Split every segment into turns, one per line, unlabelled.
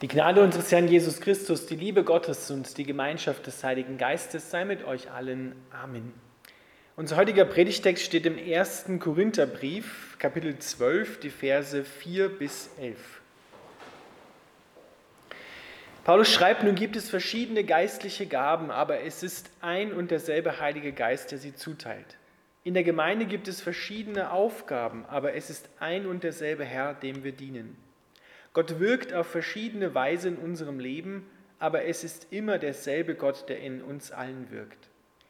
Die Gnade unseres Herrn Jesus Christus, die Liebe Gottes und die Gemeinschaft des Heiligen Geistes sei mit euch allen. Amen. Unser heutiger Predigtext steht im 1. Korintherbrief, Kapitel 12, die Verse 4 bis 11. Paulus schreibt, nun gibt es verschiedene geistliche Gaben, aber es ist ein und derselbe Heilige Geist, der sie zuteilt. In der Gemeinde gibt es verschiedene Aufgaben, aber es ist ein und derselbe Herr, dem wir dienen. Gott wirkt auf verschiedene Weise in unserem Leben, aber es ist immer derselbe Gott, der in uns allen wirkt.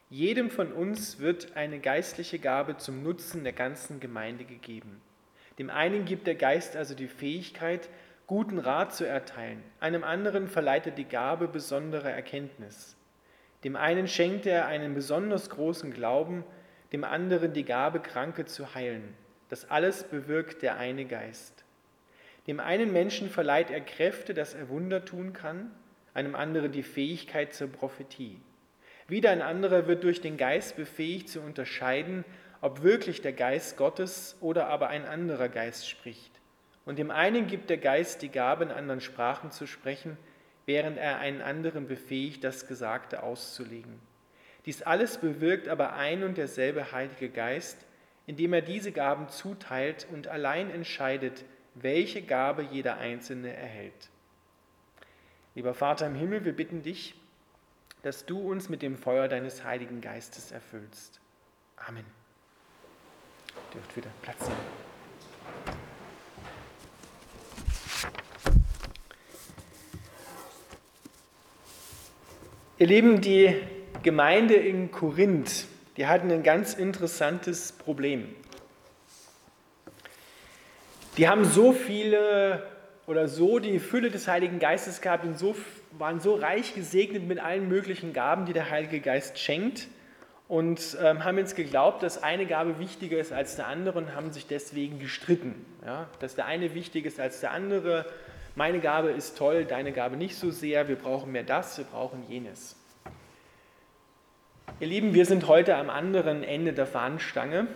Jedem von uns wird eine geistliche Gabe zum Nutzen der ganzen Gemeinde gegeben. Dem einen gibt der Geist also die Fähigkeit, guten Rat zu erteilen, einem anderen verleiht er die Gabe besonderer Erkenntnis. Dem einen schenkt er einen besonders großen Glauben, dem anderen die Gabe, Kranke zu heilen. Das alles bewirkt der eine Geist. Dem einen Menschen verleiht er Kräfte, dass er Wunder tun kann, einem anderen die Fähigkeit zur Prophetie. Wieder ein anderer wird durch den Geist befähigt zu unterscheiden, ob wirklich der Geist Gottes oder aber ein anderer Geist spricht. Und dem einen gibt der Geist die Gabe, in anderen Sprachen zu sprechen, während er einen anderen befähigt, das Gesagte auszulegen. Dies alles bewirkt aber ein und derselbe Heilige Geist, indem er diese Gaben zuteilt und allein entscheidet, welche Gabe jeder Einzelne erhält. Lieber Vater im Himmel, wir bitten dich, dass du uns mit dem Feuer deines Heiligen Geistes erfüllst. Amen. Ihr dürft wieder Platz nehmen. Ihr Lieben, die Gemeinde in Korinth, die hatten ein ganz interessantes Problem. Die haben so viele oder so die Fülle des Heiligen Geistes gehabt und so, waren so reich gesegnet mit allen möglichen Gaben, die der Heilige Geist schenkt und ähm, haben jetzt geglaubt, dass eine Gabe wichtiger ist als der andere und haben sich deswegen gestritten. Ja? Dass der eine wichtiger ist als der andere. Meine Gabe ist toll, deine Gabe nicht so sehr. Wir brauchen mehr das, wir brauchen jenes. Ihr Lieben, wir sind heute am anderen Ende der Fahnenstange.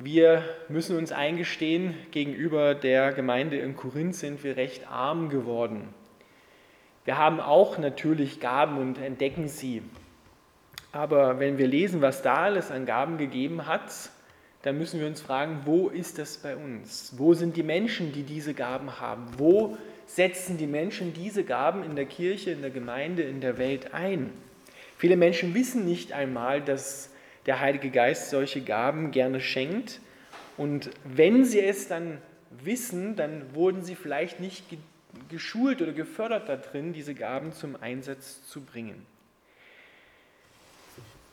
Wir müssen uns eingestehen, gegenüber der Gemeinde in Korinth sind wir recht arm geworden. Wir haben auch natürlich Gaben und entdecken sie. Aber wenn wir lesen, was da alles an Gaben gegeben hat, dann müssen wir uns fragen, wo ist das bei uns? Wo sind die Menschen, die diese Gaben haben? Wo setzen die Menschen diese Gaben in der Kirche, in der Gemeinde, in der Welt ein? Viele Menschen wissen nicht einmal, dass der Heilige Geist solche Gaben gerne schenkt. Und wenn sie es dann wissen, dann wurden sie vielleicht nicht geschult oder gefördert darin, diese Gaben zum Einsatz zu bringen.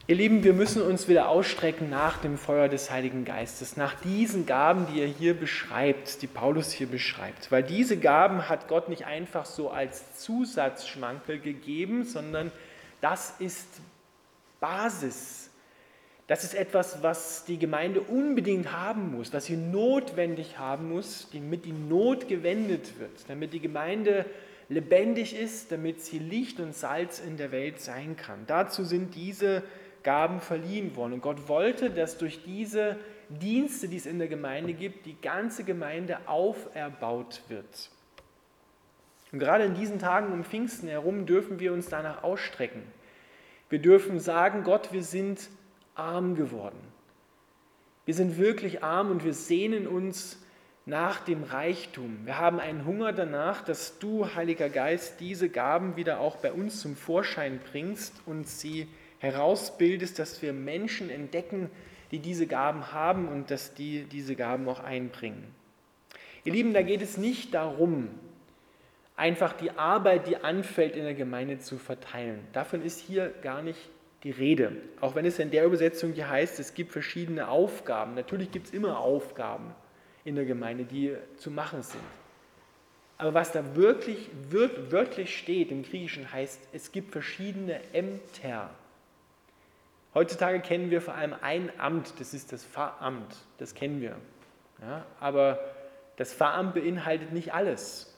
Ihr Lieben, wir müssen uns wieder ausstrecken nach dem Feuer des Heiligen Geistes, nach diesen Gaben, die er hier beschreibt, die Paulus hier beschreibt. Weil diese Gaben hat Gott nicht einfach so als Zusatzschmankel gegeben, sondern das ist Basis das ist etwas, was die Gemeinde unbedingt haben muss, was sie notwendig haben muss, damit die Not gewendet wird, damit die Gemeinde lebendig ist, damit sie Licht und Salz in der Welt sein kann. Dazu sind diese Gaben verliehen worden. Und Gott wollte, dass durch diese Dienste, die es in der Gemeinde gibt, die ganze Gemeinde auferbaut wird. Und gerade in diesen Tagen um Pfingsten herum dürfen wir uns danach ausstrecken. Wir dürfen sagen, Gott, wir sind arm geworden. Wir sind wirklich arm und wir sehnen uns nach dem Reichtum. Wir haben einen Hunger danach, dass du, Heiliger Geist, diese Gaben wieder auch bei uns zum Vorschein bringst und sie herausbildest, dass wir Menschen entdecken, die diese Gaben haben und dass die diese Gaben auch einbringen. Ihr Lieben, da geht es nicht darum, einfach die Arbeit, die anfällt, in der Gemeinde zu verteilen. Davon ist hier gar nicht die Rede. Auch wenn es in der Übersetzung hier heißt, es gibt verschiedene Aufgaben. Natürlich gibt es immer Aufgaben in der Gemeinde, die zu machen sind. Aber was da wirklich wörtlich steht im Griechischen heißt, es gibt verschiedene Ämter. Heutzutage kennen wir vor allem ein Amt, das ist das Pfarramt, das kennen wir. Ja, aber das Pfarramt beinhaltet nicht alles,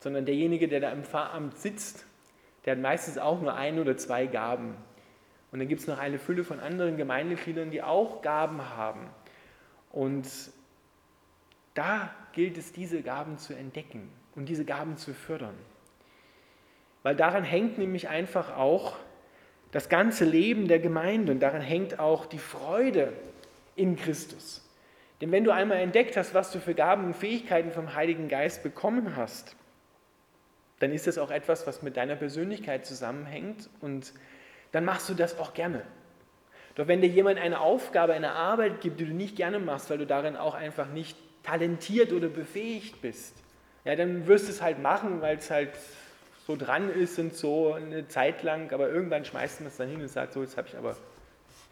sondern derjenige, der da im Pfarramt sitzt, der hat meistens auch nur ein oder zwei Gaben. Und dann gibt es noch eine Fülle von anderen Gemeindegliedern, die auch Gaben haben. Und da gilt es, diese Gaben zu entdecken und diese Gaben zu fördern. Weil daran hängt nämlich einfach auch das ganze Leben der Gemeinde und daran hängt auch die Freude in Christus. Denn wenn du einmal entdeckt hast, was du für Gaben und Fähigkeiten vom Heiligen Geist bekommen hast, dann ist das auch etwas, was mit deiner Persönlichkeit zusammenhängt und dann machst du das auch gerne. Doch wenn dir jemand eine Aufgabe, eine Arbeit gibt, die du nicht gerne machst, weil du darin auch einfach nicht talentiert oder befähigt bist, ja, dann wirst du es halt machen, weil es halt so dran ist und so eine Zeit lang, aber irgendwann schmeißt man es dann hin und sagt, so, jetzt habe ich aber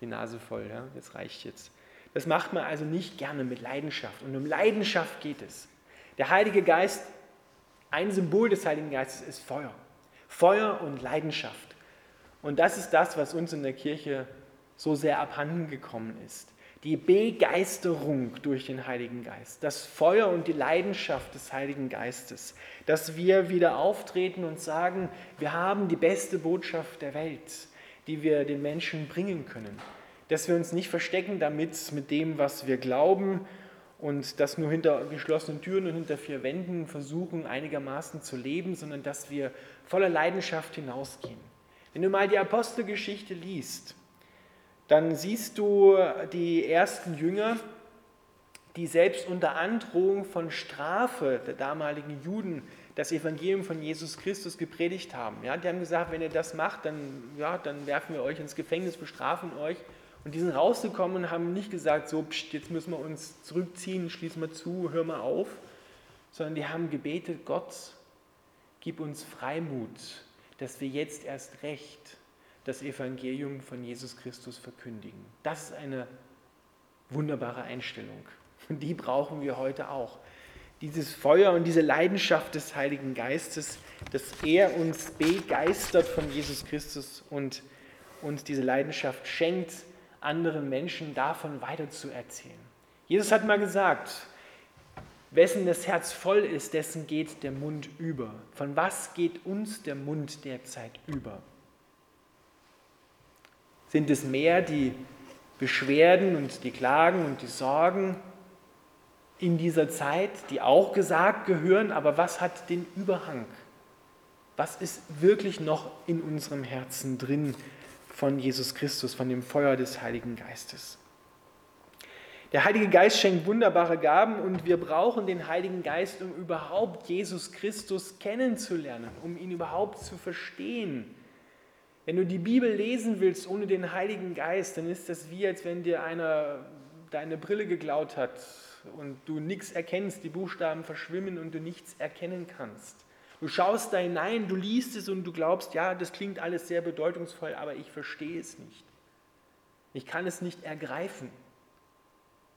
die Nase voll, ja, das reicht jetzt. Das macht man also nicht gerne mit Leidenschaft. Und um Leidenschaft geht es. Der Heilige Geist, ein Symbol des Heiligen Geistes ist Feuer. Feuer und Leidenschaft. Und das ist das, was uns in der Kirche so sehr abhanden gekommen ist. Die Begeisterung durch den Heiligen Geist, das Feuer und die Leidenschaft des Heiligen Geistes, dass wir wieder auftreten und sagen, wir haben die beste Botschaft der Welt, die wir den Menschen bringen können. Dass wir uns nicht verstecken damit, mit dem, was wir glauben und das nur hinter geschlossenen Türen und hinter vier Wänden versuchen einigermaßen zu leben, sondern dass wir voller Leidenschaft hinausgehen. Wenn du mal die Apostelgeschichte liest, dann siehst du die ersten Jünger, die selbst unter Androhung von Strafe der damaligen Juden das Evangelium von Jesus Christus gepredigt haben. Ja, die haben gesagt, wenn ihr das macht, dann, ja, dann werfen wir euch ins Gefängnis, bestrafen euch. Und die sind rausgekommen und haben nicht gesagt, so, pst, jetzt müssen wir uns zurückziehen, schließen wir zu, hör mal auf, sondern die haben gebetet, Gott, gib uns Freimut, dass wir jetzt erst recht das Evangelium von Jesus Christus verkündigen. Das ist eine wunderbare Einstellung. Und die brauchen wir heute auch. Dieses Feuer und diese Leidenschaft des Heiligen Geistes, dass er uns begeistert von Jesus Christus und uns diese Leidenschaft schenkt, anderen Menschen davon weiterzuerzählen. Jesus hat mal gesagt, wessen das Herz voll ist, dessen geht der Mund über. Von was geht uns der Mund derzeit über? Sind es mehr die Beschwerden und die Klagen und die Sorgen in dieser Zeit, die auch gesagt gehören, aber was hat den Überhang? Was ist wirklich noch in unserem Herzen drin von Jesus Christus, von dem Feuer des Heiligen Geistes? Der Heilige Geist schenkt wunderbare Gaben und wir brauchen den Heiligen Geist, um überhaupt Jesus Christus kennenzulernen, um ihn überhaupt zu verstehen wenn du die Bibel lesen willst ohne den Heiligen Geist, dann ist das wie, als wenn dir einer deine Brille geklaut hat und du nichts erkennst, die Buchstaben verschwimmen und du nichts erkennen kannst. Du schaust da hinein, du liest es und du glaubst, ja, das klingt alles sehr bedeutungsvoll, aber ich verstehe es nicht. Ich kann es nicht ergreifen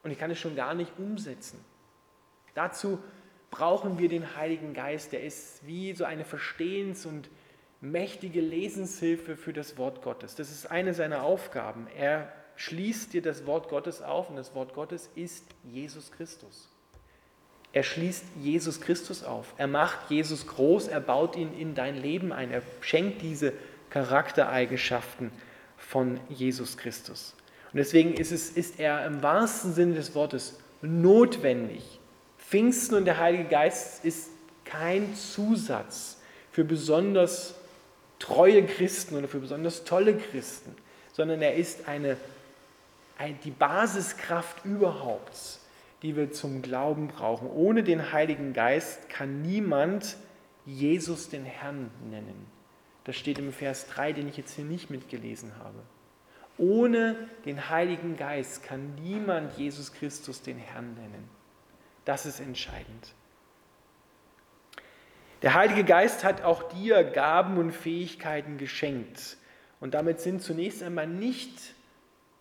und ich kann es schon gar nicht umsetzen. Dazu brauchen wir den Heiligen Geist, der ist wie so eine Verstehens- und mächtige Lesenshilfe für das Wort Gottes. Das ist eine seiner Aufgaben. Er schließt dir das Wort Gottes auf und das Wort Gottes ist Jesus Christus. Er schließt Jesus Christus auf. Er macht Jesus groß, er baut ihn in dein Leben ein. Er schenkt diese Charaktereigenschaften von Jesus Christus. Und deswegen ist, es, ist er im wahrsten Sinne des Wortes notwendig. Pfingsten und der Heilige Geist ist kein Zusatz für besonders treue Christen oder für besonders tolle Christen, sondern er ist eine, eine, die Basiskraft überhaupt, die wir zum Glauben brauchen. Ohne den Heiligen Geist kann niemand Jesus den Herrn nennen. Das steht im Vers 3, den ich jetzt hier nicht mitgelesen habe. Ohne den Heiligen Geist kann niemand Jesus Christus den Herrn nennen. Das ist entscheidend. Der Heilige Geist hat auch dir Gaben und Fähigkeiten geschenkt. Und damit sind zunächst einmal nicht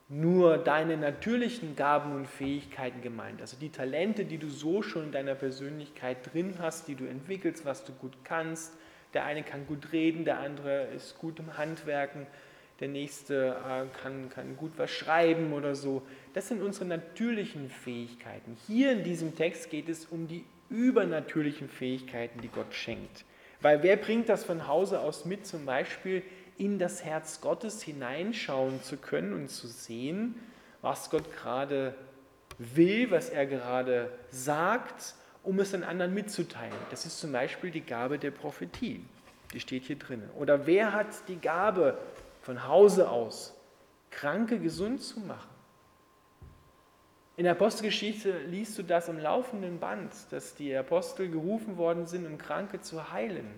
nur deine natürlichen Gaben und Fähigkeiten gemeint, also die Talente, die du so schon in deiner Persönlichkeit drin hast, die du entwickelst, was du gut kannst. Der eine kann gut reden, der andere ist gut im Handwerken, der nächste äh, kann, kann gut was schreiben oder so. Das sind unsere natürlichen Fähigkeiten. Hier in diesem Text geht es um die übernatürlichen Fähigkeiten, die Gott schenkt. Weil wer bringt das von Hause aus mit, zum Beispiel in das Herz Gottes hineinschauen zu können und zu sehen, was Gott gerade will, was er gerade sagt, um es den anderen mitzuteilen. Das ist zum Beispiel die Gabe der Prophetie. Die steht hier drin. Oder wer hat die Gabe von Hause aus, Kranke gesund zu machen? In der Apostelgeschichte liest du das im laufenden Band, dass die Apostel gerufen worden sind, um Kranke zu heilen.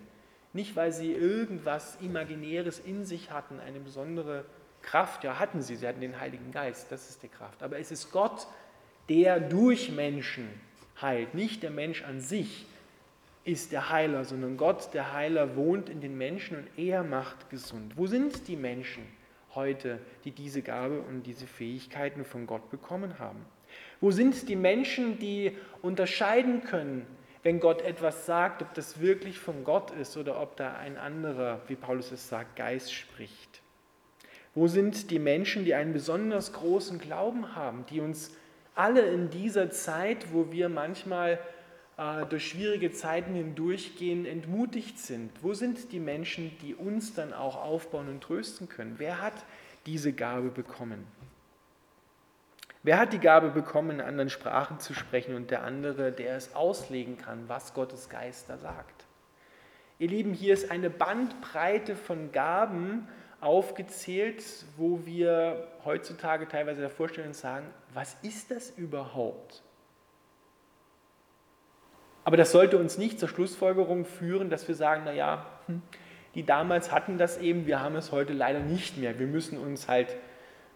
Nicht, weil sie irgendwas Imaginäres in sich hatten, eine besondere Kraft. Ja, hatten sie, sie hatten den Heiligen Geist, das ist die Kraft. Aber es ist Gott, der durch Menschen heilt. Nicht der Mensch an sich ist der Heiler, sondern Gott, der Heiler, wohnt in den Menschen und er macht gesund. Wo sind die Menschen heute, die diese Gabe und diese Fähigkeiten von Gott bekommen haben? Wo sind die Menschen, die unterscheiden können, wenn Gott etwas sagt, ob das wirklich von Gott ist oder ob da ein anderer, wie Paulus es sagt, Geist spricht? Wo sind die Menschen, die einen besonders großen Glauben haben, die uns alle in dieser Zeit, wo wir manchmal durch schwierige Zeiten hindurchgehen, entmutigt sind? Wo sind die Menschen, die uns dann auch aufbauen und trösten können? Wer hat diese Gabe bekommen? Wer hat die Gabe bekommen, in anderen Sprachen zu sprechen und der andere, der es auslegen kann, was Gottes Geist da sagt? Ihr Lieben, hier ist eine Bandbreite von Gaben aufgezählt, wo wir heutzutage teilweise davor stehen und sagen, was ist das überhaupt? Aber das sollte uns nicht zur Schlussfolgerung führen, dass wir sagen, naja, hm, die damals hatten das eben, wir haben es heute leider nicht mehr. Wir müssen uns halt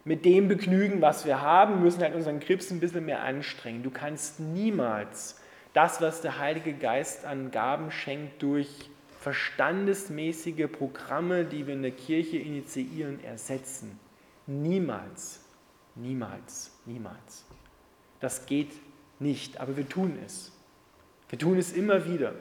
mit dem begnügen, was wir haben, müssen halt unseren Krebs ein bisschen mehr anstrengen. Du kannst niemals das, was der Heilige Geist an Gaben schenkt, durch verstandesmäßige Programme, die wir in der Kirche initiieren, ersetzen. Niemals, niemals, niemals. Das geht nicht, aber wir tun es. Wir tun es immer wieder,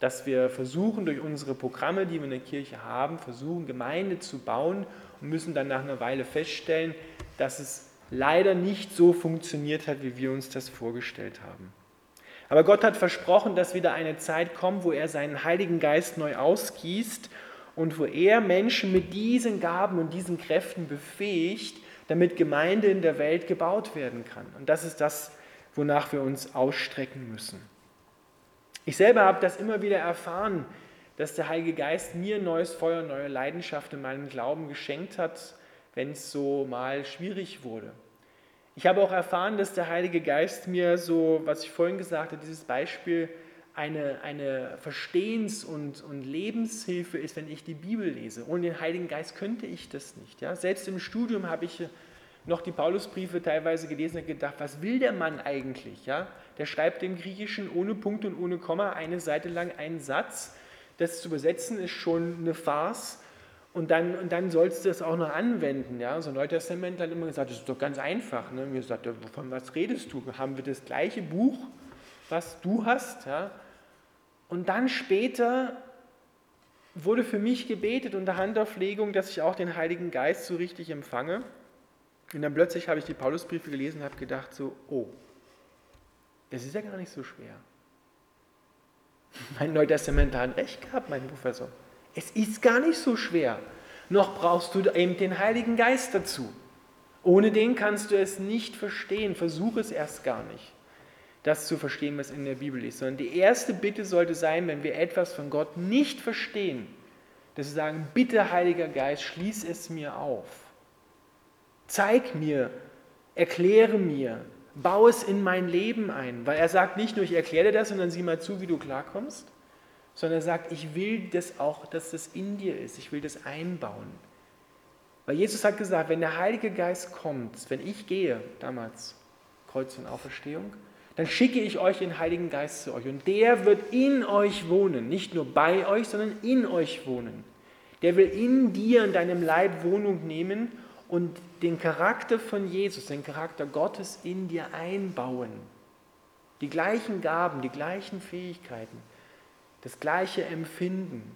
dass wir versuchen, durch unsere Programme, die wir in der Kirche haben, versuchen, Gemeinde zu bauen und müssen dann nach einer Weile feststellen, dass es leider nicht so funktioniert hat, wie wir uns das vorgestellt haben. Aber Gott hat versprochen, dass wieder eine Zeit kommt, wo er seinen Heiligen Geist neu ausgießt und wo er Menschen mit diesen Gaben und diesen Kräften befähigt, damit Gemeinde in der Welt gebaut werden kann. Und das ist das, wonach wir uns ausstrecken müssen. Ich selber habe das immer wieder erfahren, dass der Heilige Geist mir neues Feuer, neue Leidenschaft in meinem Glauben geschenkt hat, wenn es so mal schwierig wurde. Ich habe auch erfahren, dass der Heilige Geist mir so, was ich vorhin gesagt habe, dieses Beispiel eine, eine Verstehens- und, und Lebenshilfe ist, wenn ich die Bibel lese. Ohne den Heiligen Geist könnte ich das nicht. Ja? Selbst im Studium habe ich noch die Paulusbriefe teilweise gelesen und gedacht, was will der Mann eigentlich? Ja? Der schreibt im Griechischen ohne Punkt und ohne Komma eine Seite lang einen Satz das zu übersetzen ist schon eine Farce. Und dann, und dann sollst du das auch noch anwenden. Ja? So ein Neutestament hat immer gesagt, das ist doch ganz einfach. Ne? Mir sagt, von was redest du? Haben wir das gleiche Buch, was du hast? Ja? Und dann später wurde für mich gebetet unter Handauflegung, dass ich auch den Heiligen Geist so richtig empfange. Und dann plötzlich habe ich die Paulusbriefe gelesen und habe gedacht so, oh, das ist ja gar nicht so schwer. Mein Neutestament hat recht gehabt, mein Professor. Es ist gar nicht so schwer. Noch brauchst du eben den Heiligen Geist dazu. Ohne den kannst du es nicht verstehen. Versuche es erst gar nicht, das zu verstehen, was in der Bibel ist. Sondern die erste Bitte sollte sein, wenn wir etwas von Gott nicht verstehen, dass wir sagen, bitte Heiliger Geist, schließ es mir auf. Zeig mir, erkläre mir, Bau es in mein Leben ein. Weil er sagt nicht nur, ich erkläre dir das und dann sieh mal zu, wie du klarkommst, sondern er sagt, ich will das auch, dass das in dir ist. Ich will das einbauen. Weil Jesus hat gesagt, wenn der Heilige Geist kommt, wenn ich gehe, damals Kreuz und Auferstehung, dann schicke ich euch den Heiligen Geist zu euch und der wird in euch wohnen, nicht nur bei euch, sondern in euch wohnen. Der will in dir, in deinem Leib Wohnung nehmen und den Charakter von Jesus, den Charakter Gottes in dir einbauen. Die gleichen Gaben, die gleichen Fähigkeiten, das gleiche Empfinden,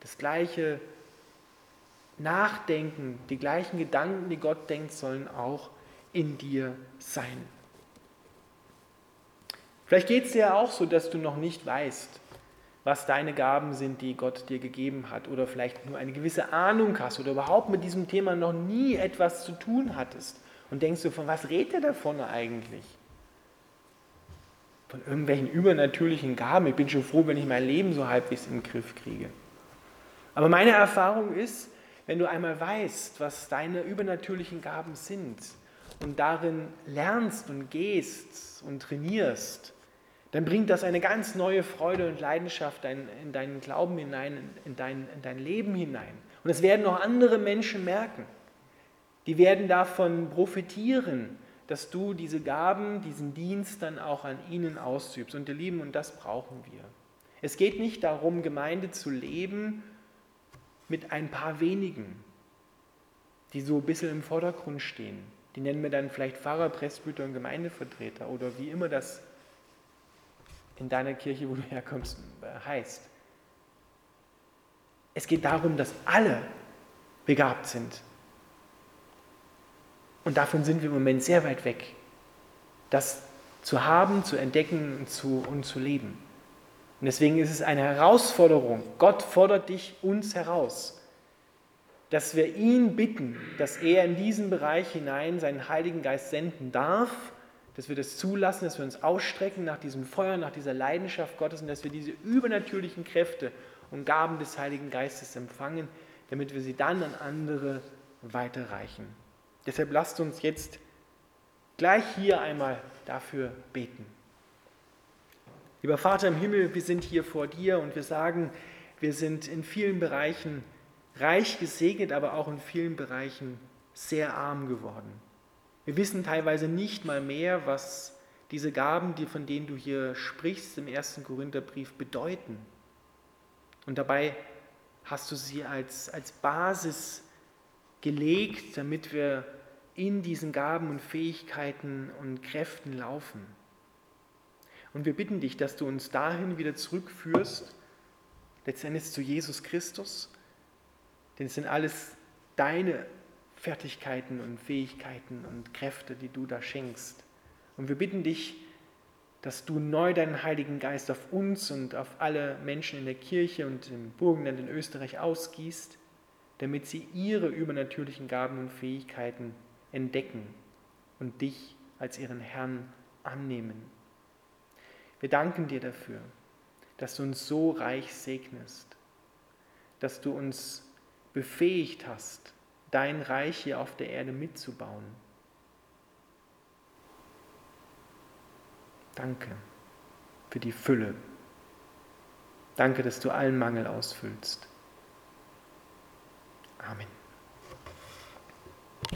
das gleiche Nachdenken, die gleichen Gedanken, die Gott denkt, sollen auch in dir sein. Vielleicht geht es dir ja auch so, dass du noch nicht weißt, was deine Gaben sind, die Gott dir gegeben hat, oder vielleicht nur eine gewisse Ahnung hast oder überhaupt mit diesem Thema noch nie etwas zu tun hattest und denkst du, von was redet er davon eigentlich? von irgendwelchen übernatürlichen Gaben. Ich bin schon froh, wenn ich mein Leben so halbwegs den Griff kriege. Aber meine Erfahrung ist, wenn du einmal weißt, was deine übernatürlichen Gaben sind und darin lernst und gehst und trainierst, dann bringt das eine ganz neue Freude und Leidenschaft in deinen Glauben hinein, in dein, in dein Leben hinein. Und es werden auch andere Menschen merken. Die werden davon profitieren, dass du diese Gaben, diesen Dienst dann auch an ihnen ausübst. Und ihr Lieben, und das brauchen wir. Es geht nicht darum, Gemeinde zu leben mit ein paar wenigen, die so ein bisschen im Vordergrund stehen. Die nennen wir dann vielleicht Pfarrer, Presbyter und Gemeindevertreter oder wie immer das in deiner Kirche, wo du herkommst, heißt. Es geht darum, dass alle begabt sind. Und davon sind wir im Moment sehr weit weg, das zu haben, zu entdecken und zu, und zu leben. Und deswegen ist es eine Herausforderung. Gott fordert dich uns heraus, dass wir ihn bitten, dass er in diesen Bereich hinein seinen Heiligen Geist senden darf, dass wir das zulassen, dass wir uns ausstrecken nach diesem Feuer, nach dieser Leidenschaft Gottes und dass wir diese übernatürlichen Kräfte und Gaben des Heiligen Geistes empfangen, damit wir sie dann an andere weiterreichen. Deshalb lasst uns jetzt gleich hier einmal dafür beten. Lieber Vater im Himmel, wir sind hier vor dir und wir sagen, wir sind in vielen Bereichen reich gesegnet, aber auch in vielen Bereichen sehr arm geworden. Wir wissen teilweise nicht mal mehr, was diese Gaben, die, von denen du hier sprichst im ersten Korintherbrief, bedeuten. Und dabei hast du sie als, als Basis gelegt, damit wir in diesen Gaben und Fähigkeiten und Kräften laufen. Und wir bitten dich, dass du uns dahin wieder zurückführst, letztendlich zu Jesus Christus, denn es sind alles deine Fertigkeiten und Fähigkeiten und Kräfte, die du da schenkst. Und wir bitten dich, dass du neu deinen Heiligen Geist auf uns und auf alle Menschen in der Kirche und im Burgenland in Österreich ausgießt, damit sie ihre übernatürlichen Gaben und Fähigkeiten entdecken und dich als ihren Herrn annehmen. Wir danken dir dafür, dass du uns so reich segnest, dass du uns befähigt hast, dein Reich hier auf der Erde mitzubauen. Danke für die Fülle. Danke, dass du allen Mangel ausfüllst. Amen.